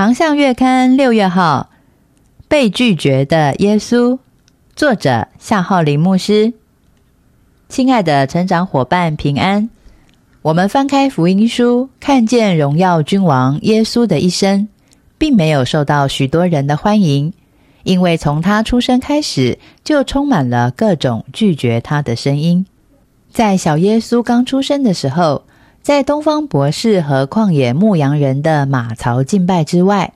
航向月刊六月号，被拒绝的耶稣，作者夏浩林牧师。亲爱的成长伙伴，平安。我们翻开福音书，看见荣耀君王耶稣的一生，并没有受到许多人的欢迎，因为从他出生开始，就充满了各种拒绝他的声音。在小耶稣刚出生的时候。在东方博士和旷野牧羊人的马槽敬拜之外，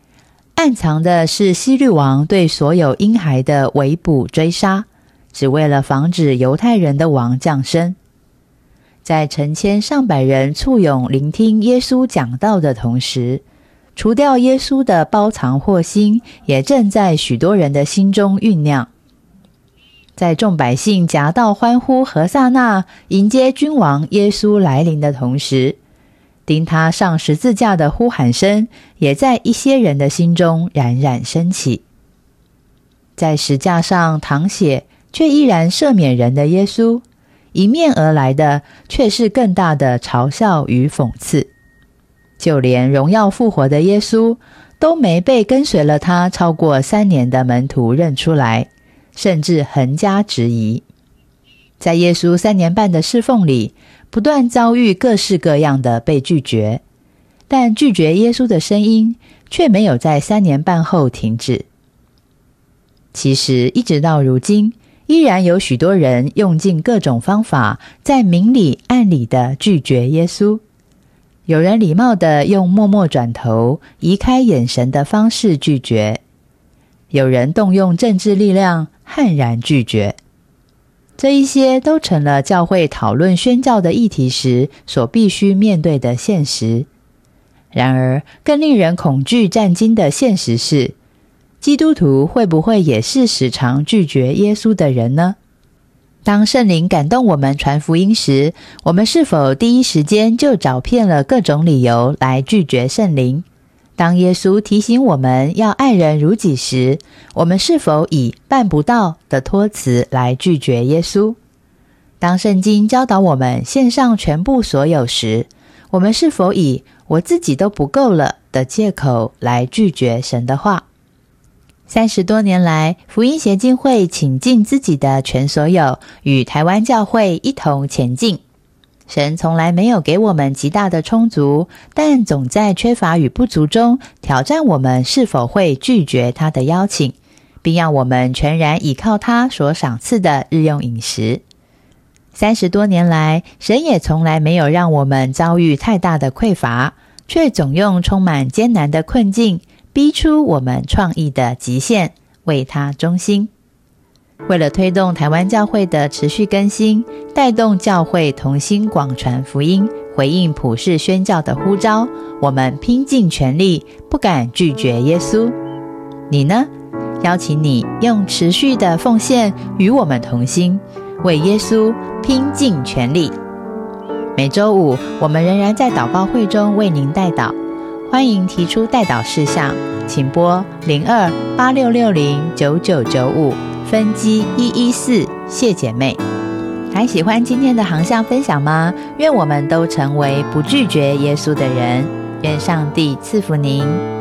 暗藏的是希律王对所有婴孩的围捕追杀，只为了防止犹太人的王降生。在成千上百人簇拥聆听耶稣讲道的同时，除掉耶稣的包藏祸心也正在许多人的心中酝酿。在众百姓夹道欢呼和萨那迎接君王耶稣来临的同时，钉他上十字架的呼喊声也在一些人的心中冉冉升起。在石架上淌血却依然赦免人的耶稣，迎面而来的却是更大的嘲笑与讽刺。就连荣耀复活的耶稣，都没被跟随了他超过三年的门徒认出来。甚至横加质疑，在耶稣三年半的侍奉里，不断遭遇各式各样的被拒绝，但拒绝耶稣的声音却没有在三年半后停止。其实，一直到如今，依然有许多人用尽各种方法，在明里暗里的拒绝耶稣。有人礼貌的用默默转头、移开眼神的方式拒绝；有人动用政治力量。悍然拒绝，这一些都成了教会讨论宣教的议题时所必须面对的现实。然而，更令人恐惧战惊的现实是，基督徒会不会也是时常拒绝耶稣的人呢？当圣灵感动我们传福音时，我们是否第一时间就找遍了各种理由来拒绝圣灵？当耶稣提醒我们要爱人如己时，我们是否以办不到的托辞来拒绝耶稣？当圣经教导我们献上全部所有时，我们是否以我自己都不够了的借口来拒绝神的话？三十多年来，福音协进会倾尽自己的全所有，与台湾教会一同前进。神从来没有给我们极大的充足，但总在缺乏与不足中挑战我们是否会拒绝他的邀请，并让我们全然倚靠他所赏赐的日用饮食。三十多年来，神也从来没有让我们遭遇太大的匮乏，却总用充满艰难的困境逼出我们创意的极限，为他忠心。为了推动台湾教会的持续更新，带动教会同心广传福音，回应普世宣教的呼召，我们拼尽全力，不敢拒绝耶稣。你呢？邀请你用持续的奉献与我们同心，为耶稣拼尽全力。每周五，我们仍然在祷告会中为您代祷，欢迎提出代祷事项，请拨零二八六六零九九九五。分机一一四，谢姐妹，还喜欢今天的航向分享吗？愿我们都成为不拒绝耶稣的人。愿上帝赐福您。